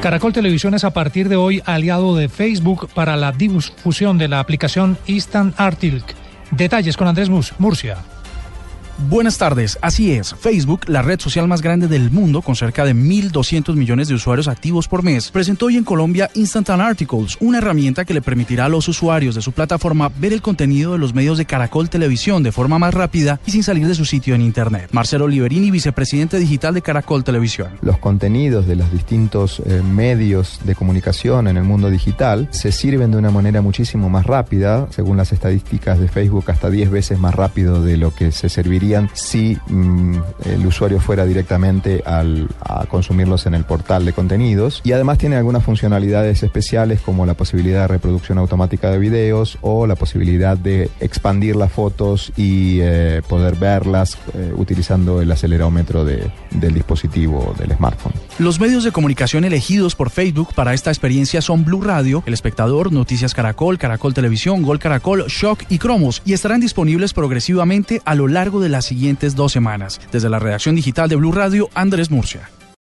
Caracol Televisión es a partir de hoy aliado de Facebook para la difusión de la aplicación Instant Article. Detalles con Andrés Murcia. Buenas tardes, así es. Facebook, la red social más grande del mundo con cerca de 1.200 millones de usuarios activos por mes, presentó hoy en Colombia Instant Articles, una herramienta que le permitirá a los usuarios de su plataforma ver el contenido de los medios de Caracol Televisión de forma más rápida y sin salir de su sitio en Internet. Marcelo Oliverini, vicepresidente digital de Caracol Televisión. Los contenidos de los distintos eh, medios de comunicación en el mundo digital se sirven de una manera muchísimo más rápida, según las estadísticas de Facebook, hasta 10 veces más rápido de lo que se serviría si mm, el usuario fuera directamente al, a consumirlos en el portal de contenidos. Y además tiene algunas funcionalidades especiales como la posibilidad de reproducción automática de videos o la posibilidad de expandir las fotos y eh, poder verlas eh, utilizando el acelerómetro de, del dispositivo del smartphone. Los medios de comunicación elegidos por Facebook para esta experiencia son Blue Radio, El Espectador, Noticias Caracol, Caracol Televisión, Gol Caracol, Shock y Cromos y estarán disponibles progresivamente a lo largo de las siguientes dos semanas. Desde la redacción digital de Blue Radio, Andrés Murcia.